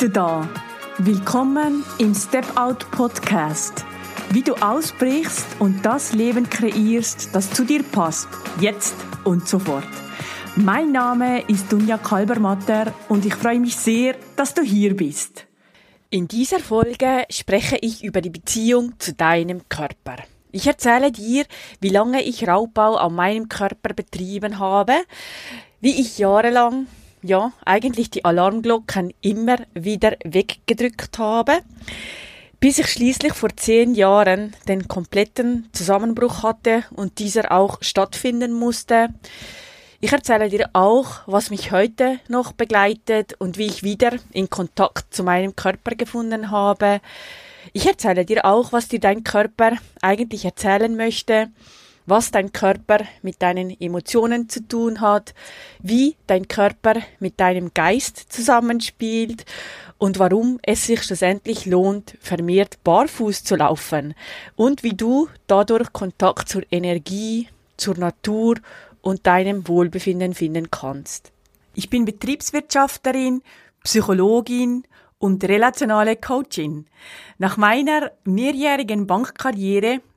du da. Willkommen im Step Out Podcast. Wie du ausbrichst und das Leben kreierst, das zu dir passt, jetzt und sofort. Mein Name ist Dunja Kalbermatter und ich freue mich sehr, dass du hier bist. In dieser Folge spreche ich über die Beziehung zu deinem Körper. Ich erzähle dir, wie lange ich Raubbau an meinem Körper betrieben habe, wie ich jahrelang, ja, eigentlich die Alarmglocken immer wieder weggedrückt habe, bis ich schließlich vor zehn Jahren den kompletten Zusammenbruch hatte und dieser auch stattfinden musste. Ich erzähle dir auch, was mich heute noch begleitet und wie ich wieder in Kontakt zu meinem Körper gefunden habe, ich erzähle dir auch, was dir dein Körper eigentlich erzählen möchte, was dein Körper mit deinen Emotionen zu tun hat, wie dein Körper mit deinem Geist zusammenspielt und warum es sich schlussendlich lohnt, vermehrt barfuß zu laufen und wie du dadurch Kontakt zur Energie, zur Natur und deinem Wohlbefinden finden kannst. Ich bin Betriebswirtschafterin, Psychologin und relationale Coachin. Nach meiner mehrjährigen Bankkarriere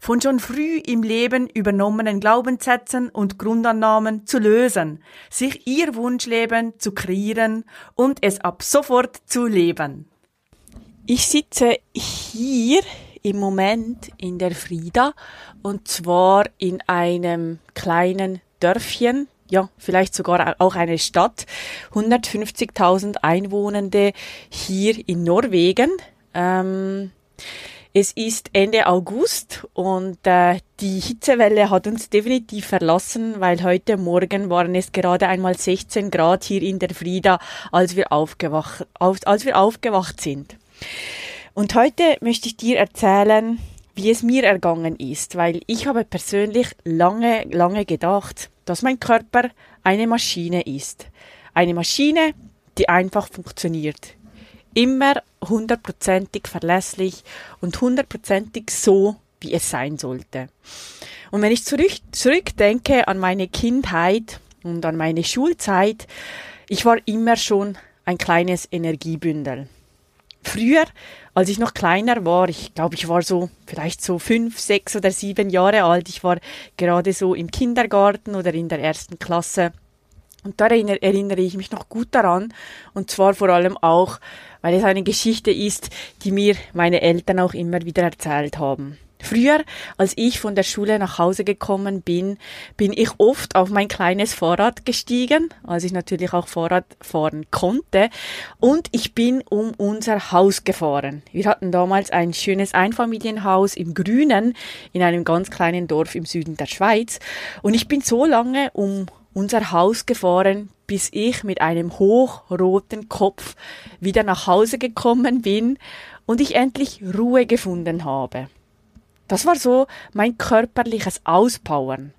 von schon früh im Leben übernommenen Glaubenssätzen und Grundannahmen zu lösen, sich ihr Wunschleben zu kreieren und es ab sofort zu leben. Ich sitze hier im Moment in der Frieda und zwar in einem kleinen Dörfchen, ja, vielleicht sogar auch eine Stadt, 150.000 Einwohnende hier in Norwegen. Ähm, es ist Ende August und äh, die Hitzewelle hat uns definitiv verlassen, weil heute Morgen waren es gerade einmal 16 Grad hier in der Frieda, als wir aufgewacht, auf, als wir aufgewacht sind. Und heute möchte ich dir erzählen, wie es mir ergangen ist, weil ich habe persönlich lange, lange gedacht, dass mein Körper eine Maschine ist. Eine Maschine, die einfach funktioniert immer hundertprozentig verlässlich und hundertprozentig so, wie es sein sollte. Und wenn ich zurück, zurückdenke an meine Kindheit und an meine Schulzeit, ich war immer schon ein kleines Energiebündel. Früher, als ich noch kleiner war, ich glaube, ich war so vielleicht so fünf, sechs oder sieben Jahre alt, ich war gerade so im Kindergarten oder in der ersten Klasse. Und da erinnere ich mich noch gut daran, und zwar vor allem auch, weil es eine Geschichte ist, die mir meine Eltern auch immer wieder erzählt haben. Früher, als ich von der Schule nach Hause gekommen bin, bin ich oft auf mein kleines Fahrrad gestiegen, als ich natürlich auch Fahrrad fahren konnte, und ich bin um unser Haus gefahren. Wir hatten damals ein schönes Einfamilienhaus im Grünen in einem ganz kleinen Dorf im Süden der Schweiz, und ich bin so lange um unser Haus gefahren, bis ich mit einem hochroten Kopf wieder nach Hause gekommen bin und ich endlich Ruhe gefunden habe. Das war so mein körperliches Auspowern.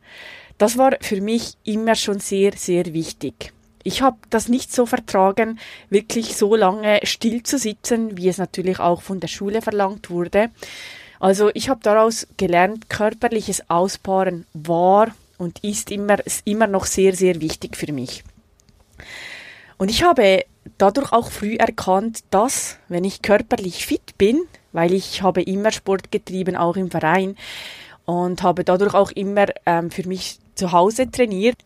Das war für mich immer schon sehr, sehr wichtig. Ich habe das nicht so vertragen, wirklich so lange still zu sitzen, wie es natürlich auch von der Schule verlangt wurde. Also ich habe daraus gelernt, körperliches Auspowern war und ist immer, ist immer noch sehr, sehr wichtig für mich. Und ich habe dadurch auch früh erkannt, dass, wenn ich körperlich fit bin, weil ich habe immer Sport getrieben, auch im Verein, und habe dadurch auch immer ähm, für mich zu Hause trainiert.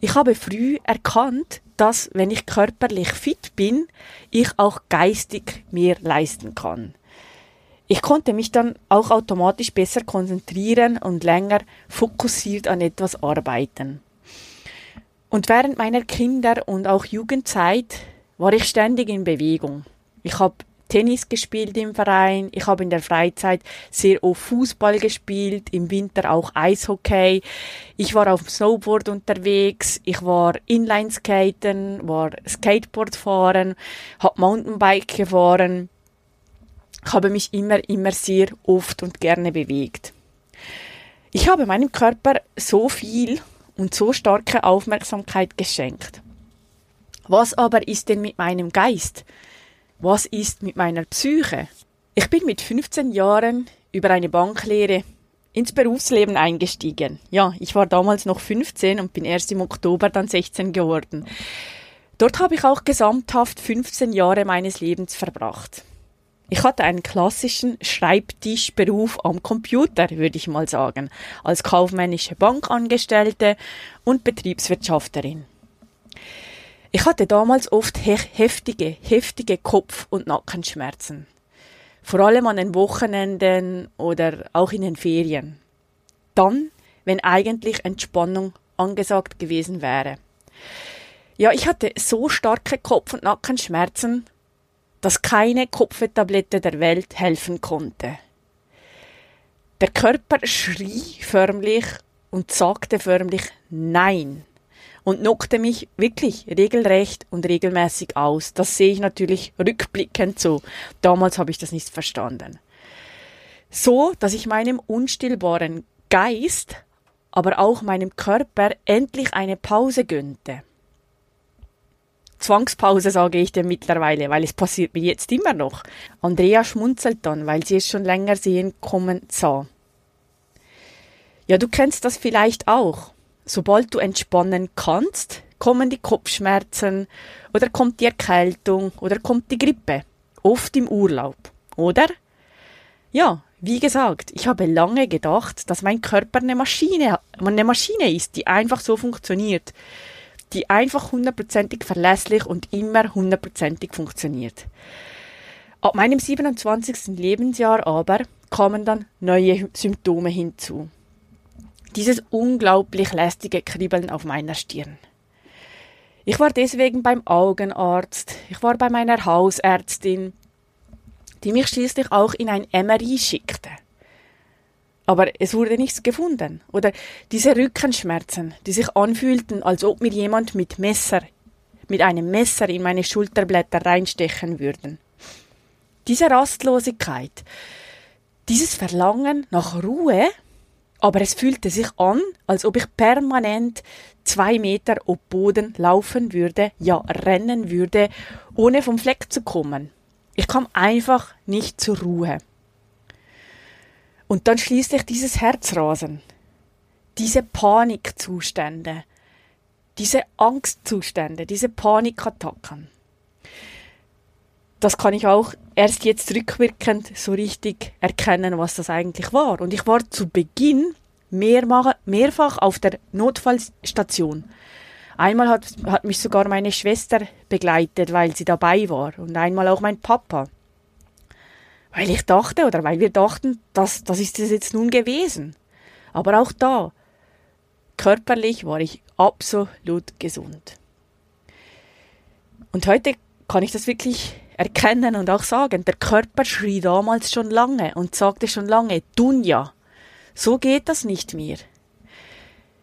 Ich habe früh erkannt, dass, wenn ich körperlich fit bin, ich auch geistig mehr leisten kann. Ich konnte mich dann auch automatisch besser konzentrieren und länger fokussiert an etwas arbeiten. Und während meiner Kinder- und auch Jugendzeit war ich ständig in Bewegung. Ich habe Tennis gespielt im Verein, ich habe in der Freizeit sehr oft Fußball gespielt, im Winter auch Eishockey. Ich war auf dem Snowboard unterwegs, ich war Inlineskaten, war Skateboard fahren, habe Mountainbike gefahren habe mich immer, immer sehr oft und gerne bewegt. Ich habe meinem Körper so viel und so starke Aufmerksamkeit geschenkt. Was aber ist denn mit meinem Geist? Was ist mit meiner Psyche? Ich bin mit 15 Jahren über eine Banklehre ins Berufsleben eingestiegen. Ja, ich war damals noch 15 und bin erst im Oktober dann 16 geworden. Dort habe ich auch gesamthaft 15 Jahre meines Lebens verbracht. Ich hatte einen klassischen Schreibtischberuf am Computer, würde ich mal sagen, als kaufmännische Bankangestellte und Betriebswirtschafterin. Ich hatte damals oft heftige, heftige Kopf- und Nackenschmerzen. Vor allem an den Wochenenden oder auch in den Ferien. Dann, wenn eigentlich Entspannung angesagt gewesen wäre. Ja, ich hatte so starke Kopf- und Nackenschmerzen, dass keine Kopfetablette der Welt helfen konnte. Der Körper schrie förmlich und sagte förmlich Nein und knockte mich wirklich regelrecht und regelmäßig aus. Das sehe ich natürlich rückblickend so. Damals habe ich das nicht verstanden. So, dass ich meinem unstillbaren Geist, aber auch meinem Körper endlich eine Pause gönnte. Zwangspause sage ich dem mittlerweile, weil es passiert mir jetzt immer noch. Andrea schmunzelt dann, weil sie es schon länger sehen kommen sah. Ja, du kennst das vielleicht auch. Sobald du entspannen kannst, kommen die Kopfschmerzen oder kommt die Erkältung oder kommt die Grippe. Oft im Urlaub, oder? Ja, wie gesagt, ich habe lange gedacht, dass mein Körper eine Maschine, eine Maschine ist, die einfach so funktioniert die einfach hundertprozentig verlässlich und immer hundertprozentig funktioniert. Ab meinem 27. Lebensjahr aber kamen dann neue Symptome hinzu. Dieses unglaublich lästige Kribbeln auf meiner Stirn. Ich war deswegen beim Augenarzt, ich war bei meiner Hausärztin, die mich schließlich auch in ein MRI schickte aber es wurde nichts gefunden. Oder diese Rückenschmerzen, die sich anfühlten, als ob mir jemand mit Messer, mit einem Messer in meine Schulterblätter reinstechen würden. Diese Rastlosigkeit, dieses Verlangen nach Ruhe, aber es fühlte sich an, als ob ich permanent zwei Meter ob Boden laufen würde, ja rennen würde, ohne vom Fleck zu kommen. Ich kam einfach nicht zur Ruhe. Und dann schließlich dieses Herzrasen, diese Panikzustände, diese Angstzustände, diese Panikattacken. Das kann ich auch erst jetzt rückwirkend so richtig erkennen, was das eigentlich war. Und ich war zu Beginn mehrfach auf der Notfallstation. Einmal hat, hat mich sogar meine Schwester begleitet, weil sie dabei war, und einmal auch mein Papa weil ich dachte oder weil wir dachten, dass das ist es jetzt nun gewesen. Aber auch da, körperlich war ich absolut gesund. Und heute kann ich das wirklich erkennen und auch sagen, der Körper schrie damals schon lange und sagte schon lange, Dunja, so geht das nicht mehr.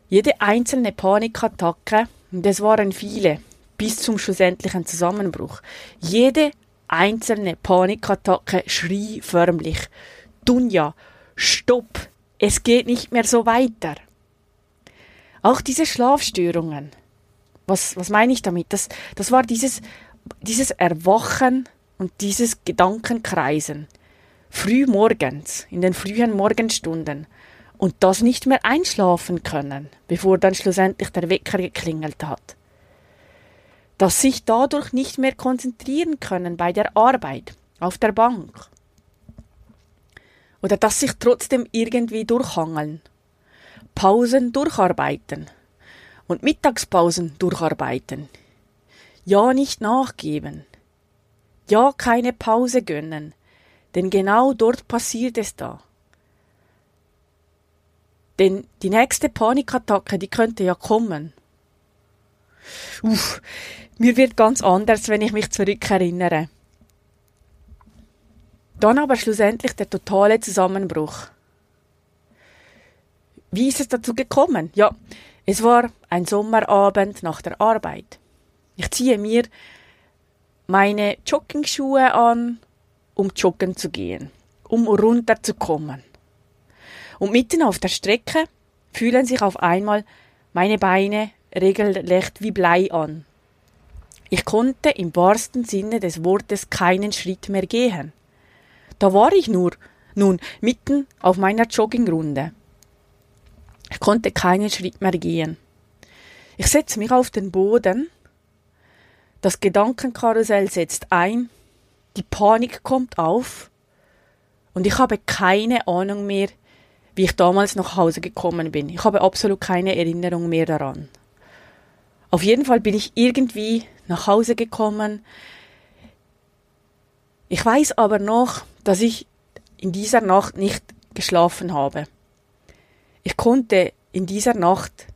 Jede einzelne Panikattacke, und es waren viele, bis zum schlussendlichen Zusammenbruch, jede einzelne Panikattacke schrie förmlich. Dunja, stopp, es geht nicht mehr so weiter. Auch diese Schlafstörungen. Was, was meine ich damit? Das, das war dieses, dieses Erwachen und dieses Gedankenkreisen. Früh morgens, in den frühen Morgenstunden. Und das nicht mehr einschlafen können, bevor dann schlussendlich der Wecker geklingelt hat dass sich dadurch nicht mehr konzentrieren können bei der Arbeit, auf der Bank. Oder dass sich trotzdem irgendwie durchhangeln. Pausen durcharbeiten. Und Mittagspausen durcharbeiten. Ja, nicht nachgeben. Ja, keine Pause gönnen. Denn genau dort passiert es da. Denn die nächste Panikattacke, die könnte ja kommen. Uff, mir wird ganz anders, wenn ich mich zurückerinnere. Dann aber schlussendlich der totale Zusammenbruch. Wie ist es dazu gekommen? Ja, es war ein Sommerabend nach der Arbeit. Ich ziehe mir meine Joggingschuhe an, um joggen zu gehen, um runterzukommen. Und mitten auf der Strecke fühlen sich auf einmal meine Beine regelrecht wie Blei an. Ich konnte im wahrsten Sinne des Wortes keinen Schritt mehr gehen. Da war ich nur, nun, mitten auf meiner Joggingrunde. Ich konnte keinen Schritt mehr gehen. Ich setze mich auf den Boden, das Gedankenkarussell setzt ein, die Panik kommt auf und ich habe keine Ahnung mehr, wie ich damals nach Hause gekommen bin. Ich habe absolut keine Erinnerung mehr daran. Auf jeden Fall bin ich irgendwie nach Hause gekommen. Ich weiß aber noch, dass ich in dieser Nacht nicht geschlafen habe. Ich konnte in dieser Nacht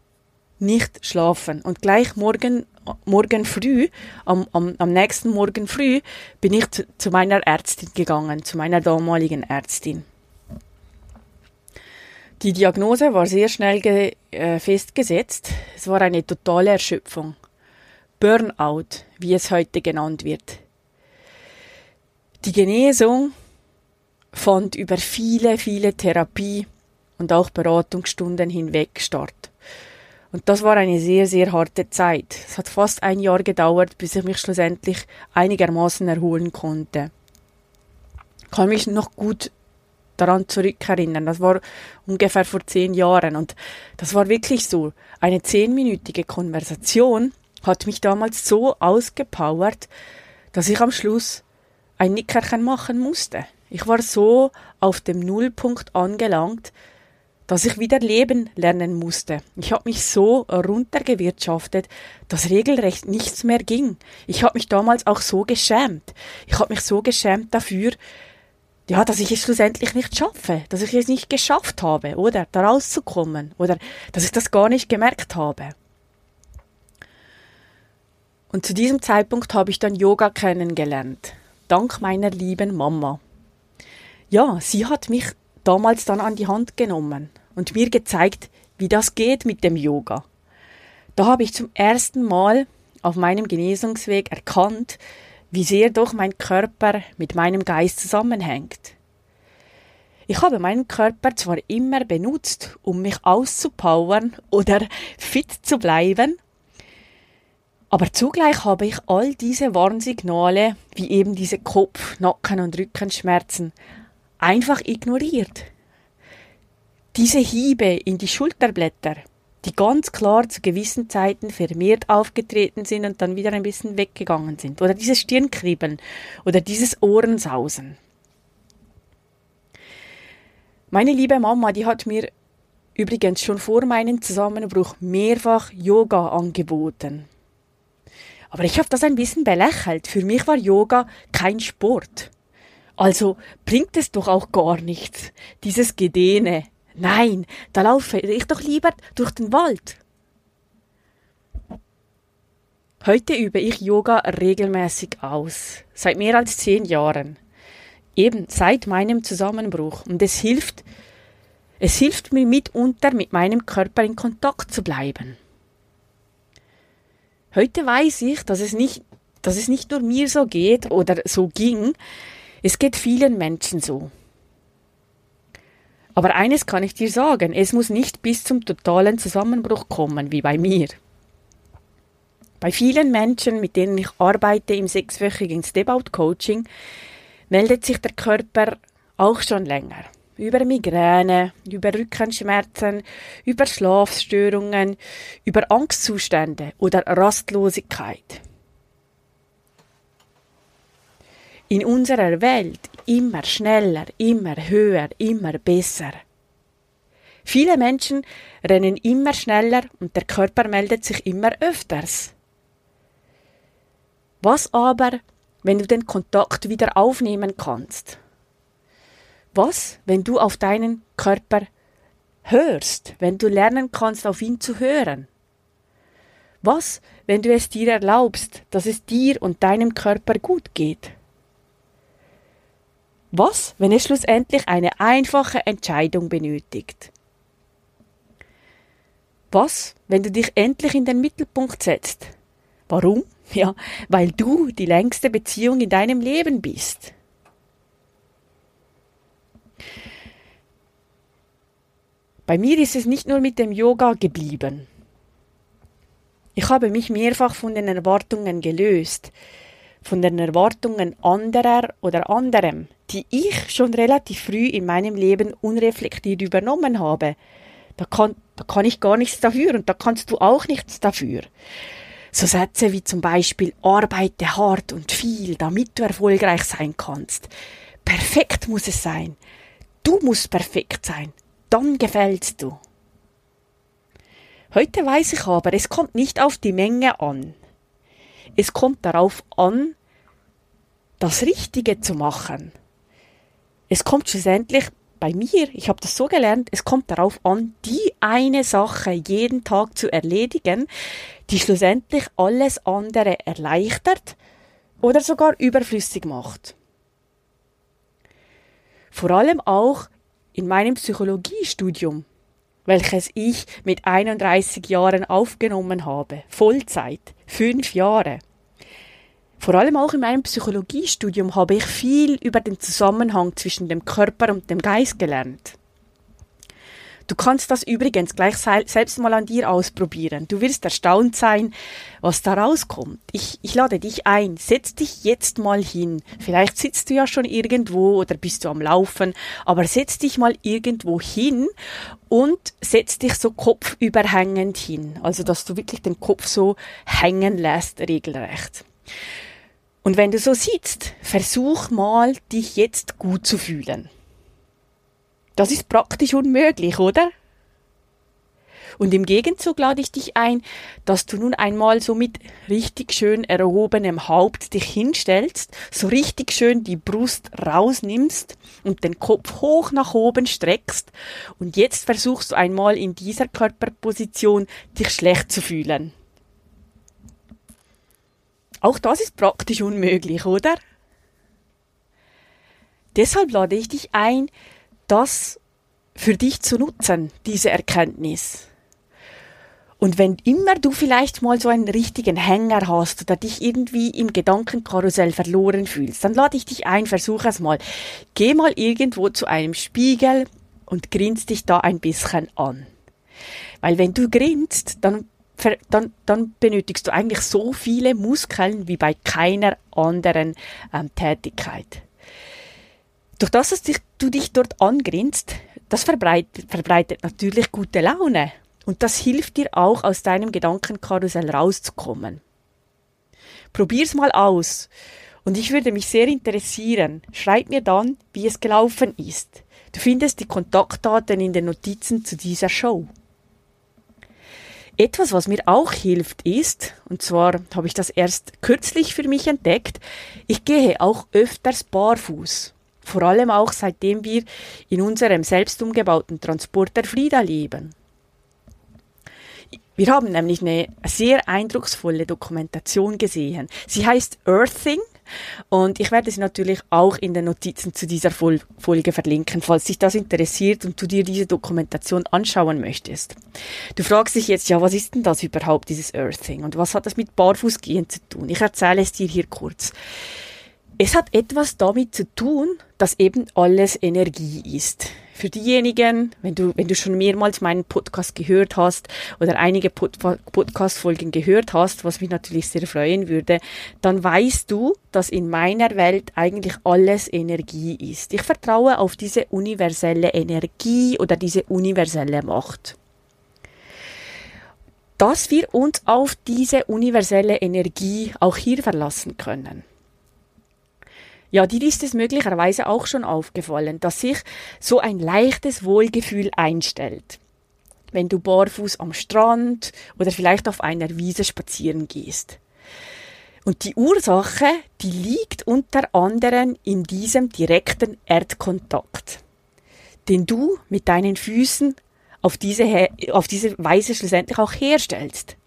nicht schlafen und gleich morgen morgen früh, am, am, am nächsten Morgen früh, bin ich zu, zu meiner Ärztin gegangen, zu meiner damaligen Ärztin. Die Diagnose war sehr schnell äh, festgesetzt. Es war eine totale Erschöpfung. Burnout, wie es heute genannt wird. Die Genesung fand über viele, viele Therapie- und auch Beratungsstunden hinweg statt. Und das war eine sehr, sehr harte Zeit. Es hat fast ein Jahr gedauert, bis ich mich schlussendlich einigermaßen erholen konnte. Ich kann mich noch gut daran zurückerinnern. Das war ungefähr vor zehn Jahren und das war wirklich so. Eine zehnminütige Konversation hat mich damals so ausgepowert, dass ich am Schluss ein Nickerchen machen musste. Ich war so auf dem Nullpunkt angelangt, dass ich wieder leben lernen musste. Ich habe mich so runtergewirtschaftet, dass regelrecht nichts mehr ging. Ich habe mich damals auch so geschämt. Ich habe mich so geschämt dafür, ja, dass ich es schlussendlich nicht schaffe, dass ich es nicht geschafft habe, oder da rauszukommen, oder dass ich das gar nicht gemerkt habe. Und zu diesem Zeitpunkt habe ich dann Yoga kennengelernt, dank meiner lieben Mama. Ja, sie hat mich damals dann an die Hand genommen und mir gezeigt, wie das geht mit dem Yoga. Da habe ich zum ersten Mal auf meinem Genesungsweg erkannt, wie sehr doch mein Körper mit meinem Geist zusammenhängt. Ich habe meinen Körper zwar immer benutzt, um mich auszupowern oder fit zu bleiben, aber zugleich habe ich all diese Warnsignale, wie eben diese Kopf-, Nacken- und Rückenschmerzen, einfach ignoriert. Diese Hiebe in die Schulterblätter, die ganz klar zu gewissen Zeiten vermehrt aufgetreten sind und dann wieder ein bisschen weggegangen sind. Oder dieses Stirnkribbeln oder dieses Ohrensausen. Meine liebe Mama, die hat mir übrigens schon vor meinem Zusammenbruch mehrfach Yoga angeboten. Aber ich habe das ein bisschen belächelt. Für mich war Yoga kein Sport. Also bringt es doch auch gar nichts, dieses Gedehne, Nein, da laufe ich doch lieber durch den Wald. Heute übe ich Yoga regelmäßig aus, seit mehr als zehn Jahren. Eben seit meinem Zusammenbruch. Und es hilft, es hilft mir mitunter, mit meinem Körper in Kontakt zu bleiben. Heute weiß ich, dass es nicht, dass es nicht nur mir so geht oder so ging. Es geht vielen Menschen so. Aber eines kann ich dir sagen, es muss nicht bis zum totalen Zusammenbruch kommen, wie bei mir. Bei vielen Menschen, mit denen ich arbeite im sechswöchigen Step-Out-Coaching, meldet sich der Körper auch schon länger. Über Migräne, über Rückenschmerzen, über Schlafstörungen, über Angstzustände oder Rastlosigkeit. In unserer Welt immer schneller, immer höher, immer besser. Viele Menschen rennen immer schneller und der Körper meldet sich immer öfters. Was aber, wenn du den Kontakt wieder aufnehmen kannst? Was, wenn du auf deinen Körper hörst, wenn du lernen kannst, auf ihn zu hören? Was, wenn du es dir erlaubst, dass es dir und deinem Körper gut geht? Was, wenn es schlussendlich eine einfache Entscheidung benötigt? Was, wenn du dich endlich in den Mittelpunkt setzt? Warum? Ja, weil du die längste Beziehung in deinem Leben bist. Bei mir ist es nicht nur mit dem Yoga geblieben. Ich habe mich mehrfach von den Erwartungen gelöst, von den Erwartungen anderer oder anderem, die ich schon relativ früh in meinem Leben unreflektiert übernommen habe. Da kann, da kann ich gar nichts dafür und da kannst du auch nichts dafür. So Sätze wie zum Beispiel arbeite hart und viel, damit du erfolgreich sein kannst. Perfekt muss es sein. Du musst perfekt sein. Dann gefällst du. Heute weiß ich aber, es kommt nicht auf die Menge an. Es kommt darauf an, das Richtige zu machen. Es kommt schlussendlich bei mir, ich habe das so gelernt, es kommt darauf an, die eine Sache jeden Tag zu erledigen, die schlussendlich alles andere erleichtert oder sogar überflüssig macht. Vor allem auch in meinem Psychologiestudium, welches ich mit 31 Jahren aufgenommen habe, Vollzeit, fünf Jahre. Vor allem auch in meinem Psychologiestudium habe ich viel über den Zusammenhang zwischen dem Körper und dem Geist gelernt. Du kannst das übrigens gleich selbst mal an dir ausprobieren. Du wirst erstaunt sein, was da rauskommt. Ich, ich lade dich ein. Setz dich jetzt mal hin. Vielleicht sitzt du ja schon irgendwo oder bist du am Laufen, aber setz dich mal irgendwo hin und setz dich so kopfüberhängend hin. Also, dass du wirklich den Kopf so hängen lässt, regelrecht. Und wenn du so sitzt, versuch mal, dich jetzt gut zu fühlen. Das ist praktisch unmöglich, oder? Und im Gegenzug lade ich dich ein, dass du nun einmal so mit richtig schön erhobenem Haupt dich hinstellst, so richtig schön die Brust rausnimmst und den Kopf hoch nach oben streckst. Und jetzt versuchst du einmal in dieser Körperposition dich schlecht zu fühlen. Auch das ist praktisch unmöglich, oder? Deshalb lade ich dich ein, das für dich zu nutzen, diese Erkenntnis. Und wenn immer du vielleicht mal so einen richtigen Hänger hast oder dich irgendwie im Gedankenkarussell verloren fühlst, dann lade ich dich ein, versuch es mal. Geh mal irgendwo zu einem Spiegel und grinst dich da ein bisschen an. Weil wenn du grinst, dann dann, dann benötigst du eigentlich so viele Muskeln wie bei keiner anderen ähm, Tätigkeit. Durch das, dass du dich dort angrinst, das verbreitet, verbreitet natürlich gute Laune. Und das hilft dir auch, aus deinem Gedankenkarussell rauszukommen. Probier's mal aus. Und ich würde mich sehr interessieren. Schreib mir dann, wie es gelaufen ist. Du findest die Kontaktdaten in den Notizen zu dieser Show. Etwas, was mir auch hilft, ist, und zwar habe ich das erst kürzlich für mich entdeckt, ich gehe auch öfters barfuß. Vor allem auch seitdem wir in unserem selbst umgebauten Transporter Frieda leben. Wir haben nämlich eine sehr eindrucksvolle Dokumentation gesehen. Sie heißt Earthing und ich werde sie natürlich auch in den Notizen zu dieser Folge verlinken, falls dich das interessiert und du dir diese Dokumentation anschauen möchtest. Du fragst dich jetzt, ja, was ist denn das überhaupt, dieses Earthing? Und was hat das mit Barfußgehen zu tun? Ich erzähle es dir hier kurz. Es hat etwas damit zu tun, dass eben alles Energie ist. Für diejenigen, wenn du, wenn du schon mehrmals meinen Podcast gehört hast oder einige Pod Podcast-Folgen gehört hast, was mich natürlich sehr freuen würde, dann weißt du, dass in meiner Welt eigentlich alles Energie ist. Ich vertraue auf diese universelle Energie oder diese universelle Macht dass wir uns auf diese universelle Energie auch hier verlassen können. Ja, dir ist es möglicherweise auch schon aufgefallen, dass sich so ein leichtes Wohlgefühl einstellt. Wenn du barfuß am Strand oder vielleicht auf einer Wiese spazieren gehst. Und die Ursache, die liegt unter anderem in diesem direkten Erdkontakt, den du mit deinen Füßen auf diese, auf diese Weise schlussendlich auch herstellst.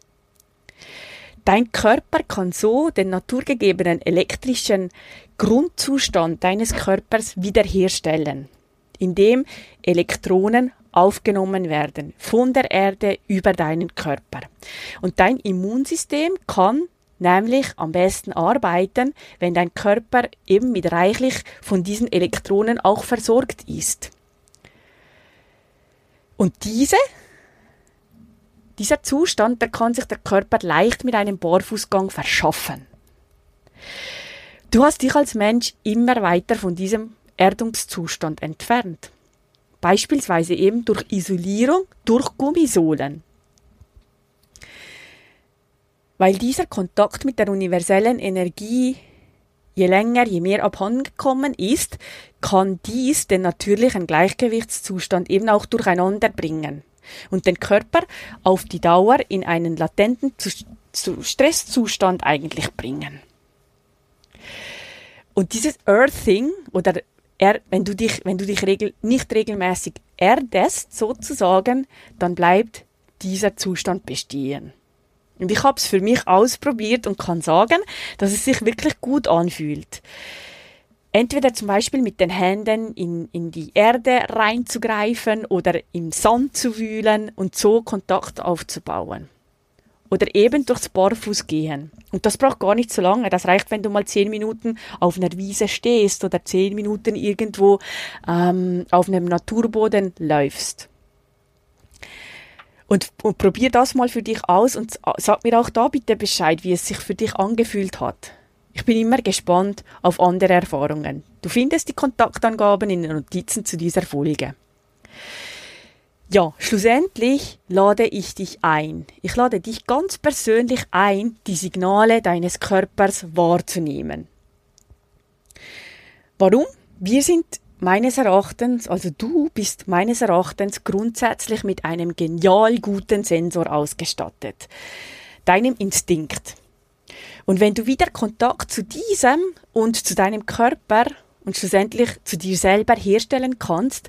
Dein Körper kann so den naturgegebenen elektrischen Grundzustand deines Körpers wiederherstellen, indem Elektronen aufgenommen werden von der Erde über deinen Körper. Und dein Immunsystem kann nämlich am besten arbeiten, wenn dein Körper eben mit reichlich von diesen Elektronen auch versorgt ist. Und diese, dieser Zustand, der kann sich der Körper leicht mit einem Barfußgang verschaffen. Du hast dich als Mensch immer weiter von diesem Erdungszustand entfernt. Beispielsweise eben durch Isolierung durch Gummisohlen. Weil dieser Kontakt mit der universellen Energie je länger, je mehr abhandengekommen ist, kann dies den natürlichen Gleichgewichtszustand eben auch durcheinander bringen und den Körper auf die Dauer in einen latenten Stresszustand eigentlich bringen. Und dieses Earthing oder er, wenn du dich, wenn du dich regel, nicht regelmäßig erdest, sozusagen, dann bleibt dieser Zustand bestehen. Und ich habe es für mich ausprobiert und kann sagen, dass es sich wirklich gut anfühlt. Entweder zum Beispiel mit den Händen in, in die Erde reinzugreifen oder im Sand zu wühlen und so Kontakt aufzubauen. Oder eben durchs Barfuß gehen. Und das braucht gar nicht so lange. Das reicht, wenn du mal zehn Minuten auf einer Wiese stehst oder zehn Minuten irgendwo ähm, auf einem Naturboden läufst. Und, und probier das mal für dich aus und sag mir auch da bitte Bescheid, wie es sich für dich angefühlt hat. Ich bin immer gespannt auf andere Erfahrungen. Du findest die Kontaktangaben in den Notizen zu dieser Folge. Ja, schlussendlich lade ich dich ein. Ich lade dich ganz persönlich ein, die Signale deines Körpers wahrzunehmen. Warum? Wir sind meines Erachtens, also du bist meines Erachtens grundsätzlich mit einem genial guten Sensor ausgestattet. Deinem Instinkt. Und wenn du wieder Kontakt zu diesem und zu deinem Körper und schlussendlich zu dir selber herstellen kannst,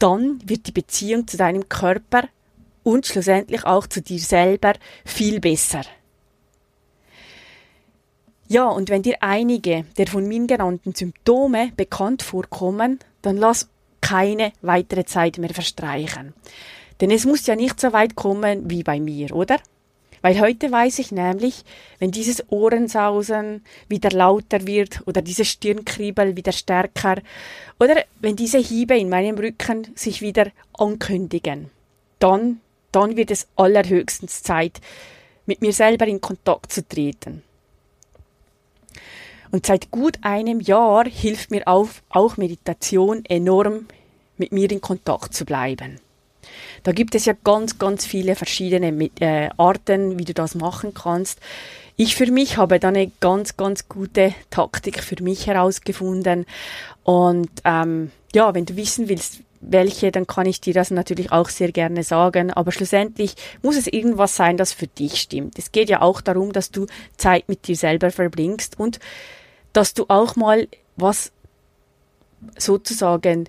dann wird die Beziehung zu deinem Körper und schlussendlich auch zu dir selber viel besser. Ja, und wenn dir einige der von mir genannten Symptome bekannt vorkommen, dann lass keine weitere Zeit mehr verstreichen. Denn es muss ja nicht so weit kommen wie bei mir, oder? Weil heute weiß ich nämlich, wenn dieses Ohrensausen wieder lauter wird oder diese Stirnkribbel wieder stärker oder wenn diese Hiebe in meinem Rücken sich wieder ankündigen, dann, dann wird es allerhöchstens Zeit, mit mir selber in Kontakt zu treten. Und seit gut einem Jahr hilft mir auch, auch Meditation enorm, mit mir in Kontakt zu bleiben. Da gibt es ja ganz, ganz viele verschiedene äh, Arten, wie du das machen kannst. Ich für mich habe da eine ganz, ganz gute Taktik für mich herausgefunden. Und ähm, ja, wenn du wissen willst, welche, dann kann ich dir das natürlich auch sehr gerne sagen. Aber schlussendlich muss es irgendwas sein, das für dich stimmt. Es geht ja auch darum, dass du Zeit mit dir selber verbringst und dass du auch mal was sozusagen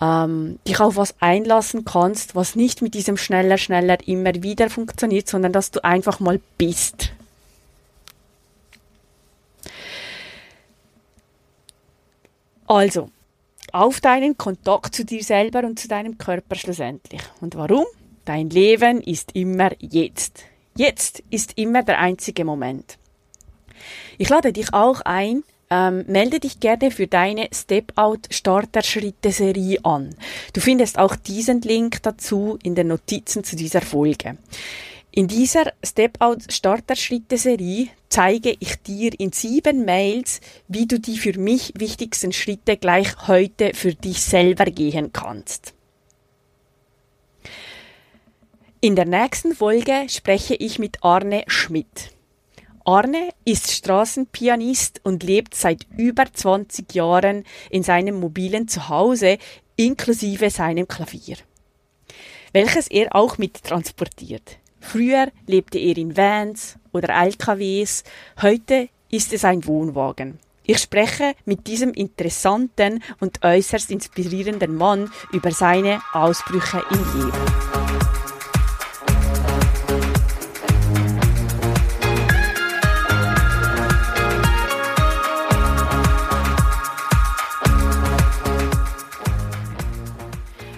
ähm, dich auf was einlassen kannst, was nicht mit diesem schneller, schneller immer wieder funktioniert, sondern dass du einfach mal bist. Also, auf deinen Kontakt zu dir selber und zu deinem Körper schlussendlich. Und warum? Dein Leben ist immer jetzt. Jetzt ist immer der einzige Moment. Ich lade dich auch ein, ähm, melde dich gerne für deine Step-Out-Starter-Schritte-Serie an. Du findest auch diesen Link dazu in den Notizen zu dieser Folge. In dieser Step-Out-Starter-Schritte-Serie zeige ich dir in sieben Mails, wie du die für mich wichtigsten Schritte gleich heute für dich selber gehen kannst. In der nächsten Folge spreche ich mit Arne Schmidt. Arne ist Straßenpianist und lebt seit über 20 Jahren in seinem mobilen Zuhause inklusive seinem Klavier, welches er auch mit transportiert. Früher lebte er in Vans oder LKWs, heute ist es ein Wohnwagen. Ich spreche mit diesem interessanten und äußerst inspirierenden Mann über seine Ausbrüche im Leben.